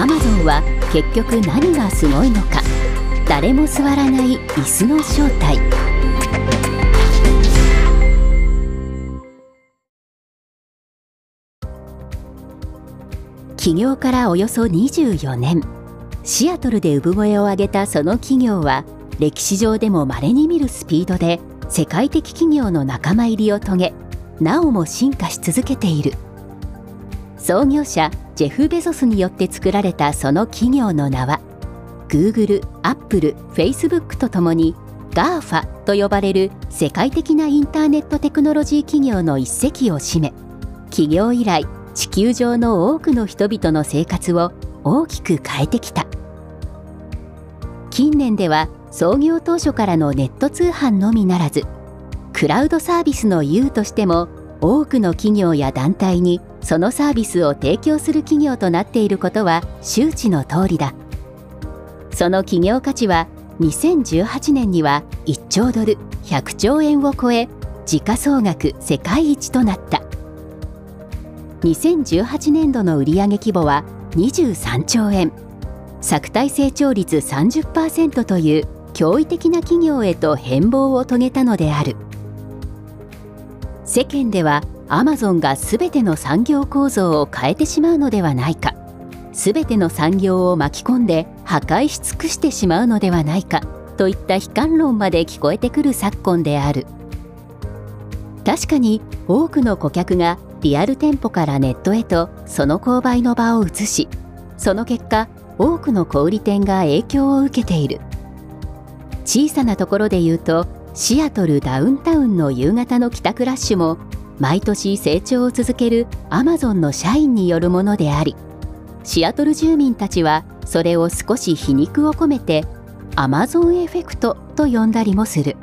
アマゾンは結局何がすごいのか。誰も座らない椅子の正体。起業からおよそ24年。シアトルで産声を上げたその企業は歴史上でも稀に見るスピードで世界的企業の仲間入りを遂げなおも進化し続けている。創業者ジェフ・ベゾスによって作られたその企業の名は Google、Apple、Facebook とともに GAFA と呼ばれる世界的なインターネットテクノロジー企業の一席を占め起業以来地球上の多くの人々の生活を大きく変えてきた。近年では創業当初からのネット通販のみならずクラウドサービスの優としても多くの企業や団体にそのサービスを提供する企業となっていることは周知の通りだ。その企業価値は2018年には1兆ドル100兆円を超え時価総額世界一となった。2018年度の売上規模は23兆円。作体成長率30%という驚異的な企業へと変貌を遂げたのである。世間ではアマゾンが全ての産業構造を変えてしまうのではないか。全ての産業を巻き込んで破壊し尽くしてしまうのではないか。といった悲観論まで聞こえてくる昨今である。確かに多くの顧客がリアル店舗からネットへとその購買の場を移しその結果多くの小売店が影響を受けている。小さなところで言うとシアトルダウンタウンの夕方の帰宅ラッシュも毎年成長を続けるアマゾンの社員によるものでありシアトル住民たちはそれを少し皮肉を込めてアマゾンエフェクトと呼んだりもする。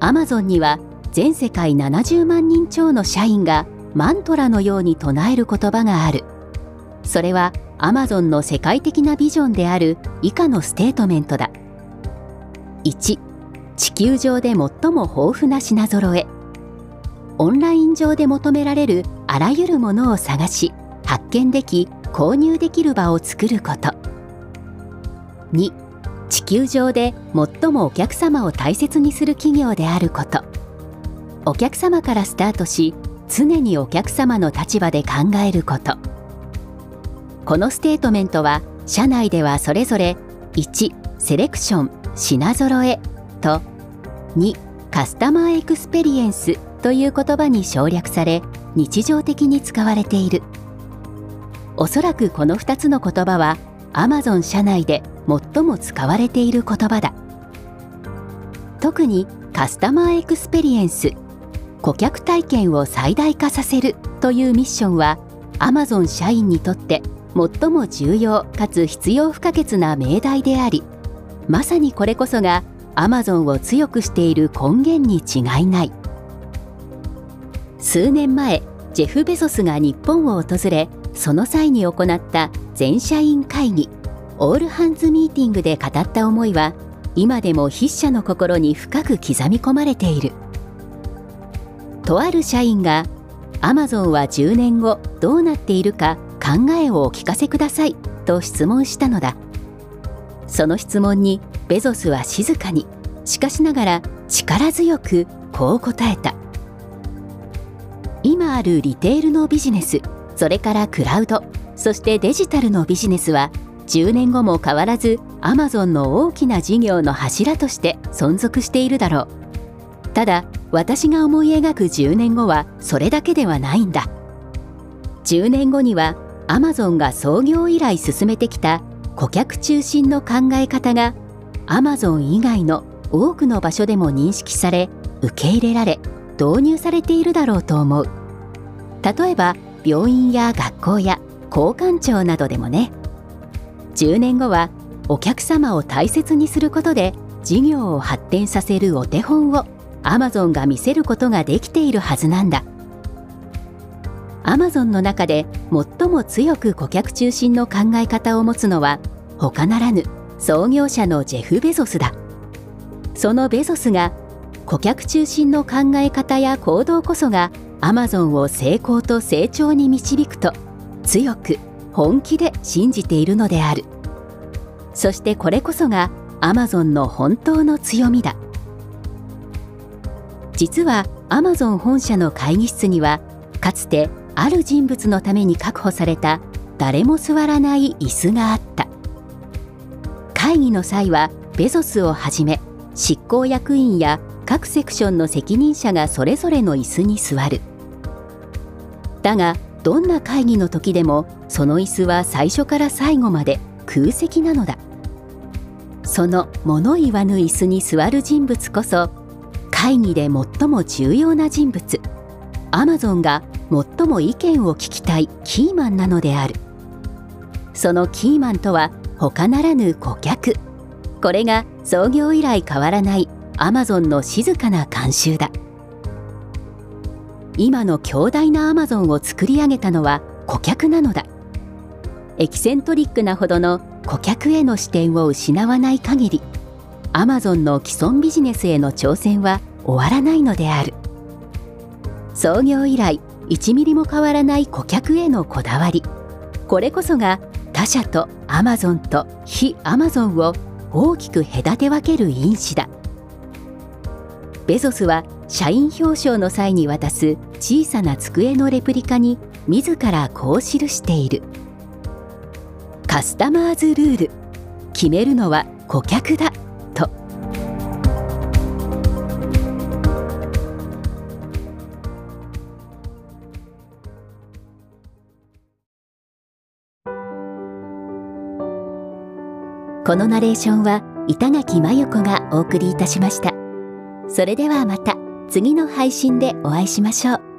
アマゾンには全世界70万人超の社員がマントラのように唱える言葉がある。それはアマゾンの世界的なビジョンである以下のステートメントだ。1地球上で最も豊富な品揃え。オンライン上で求められるあらゆるものを探し発見でき購入できる場を作ること。2地球上で最もお客様を大切にする企業であること。お客様からスタートし常にお客様の立場で考えること。このステートメントは社内ではそれぞれ1セレクション。品揃えと2カスタマーエクスペリエンスという言葉に省略され日常的に使われている。おそらくこの2つの言葉は Amazon 社内で最も使われている言葉だ。特にカスタマーエクスペリエンス顧客体験を最大化させるというミッションは Amazon 社員にとって最も重要かつ必要不可欠な命題でありまさにこれこそがアマゾンを強くしている根源に違いない。数年前ジェフ・ベゾスが日本を訪れその際に行った全社員会議オールハンズミーティングで語った思いは今でも筆者の心に深く刻み込まれている。とある社員がアマゾンは10年後どうなっているか考えをお聞かせくださいと質問したのだ。その質問にベゾスは静かにしかしながら力強くこう答えた。今あるリテールのビジネスそれからクラウドそしてデジタルのビジネスは10年後も変わらずアマゾンの大きな事業の柱として存続しているだろう。ただ私が思い描く10年後はそれだけではないんだ10年後にはアマゾンが創業以来進めてきた顧客中心の考え方がアマゾン以外の多くの場所でも認識され受け入れられ導入されているだろうと思う。例えば病院や学校や交換庁などでもね。10年後はお客様を大切にすることで事業を発展させるお手本をアマゾンが見せることができているはずなんだ。アマゾンの中で最も強く顧客中心の考え方を持つのは他ならぬ創業者のジェフ・ベゾスだ。そのベゾスが顧客中心の考え方や行動こそがアマゾンを成功と成長に導くと強く本気で信じているのである。そしてこれこそがアマゾンの本当の強みだ。実はアマゾン本社の会議室にはかつてある人物のために確保された誰も座らない椅子があった。会議の際はベゾスをはじめ執行役員や各セクションの責任者がそれぞれの椅子に座る。だがどんな会議の時でもその椅子は最初から最後まで空席なのだ。その物言わぬ椅子に座る人物こそ会議で最も重要な人物。アマゾンが最も意見を聞きたいキーマンなのである。そのキーマンとは他ならぬ顧客。これが創業以来変わらないアマゾンの静かな慣習だ。今の強大なアマゾンを作り上げたのは顧客なのだ。エキセントリックなほどの顧客への視点を失わない限りアマゾンの既存ビジネスへの挑戦は終わらないのである。創業以来1ミリも変わらない顧客へのこだわり。これこそが他社とアマゾンと非アマゾンを大きく隔て分ける因子だ。ベゾスは社員表彰の際に渡す小さな机のレプリカに自らこう記している。カスタマーズルール。決めるのは顧客だ。このナレーションは板垣真由子がお送りいたしました。それではまた次の配信でお会いしましょう。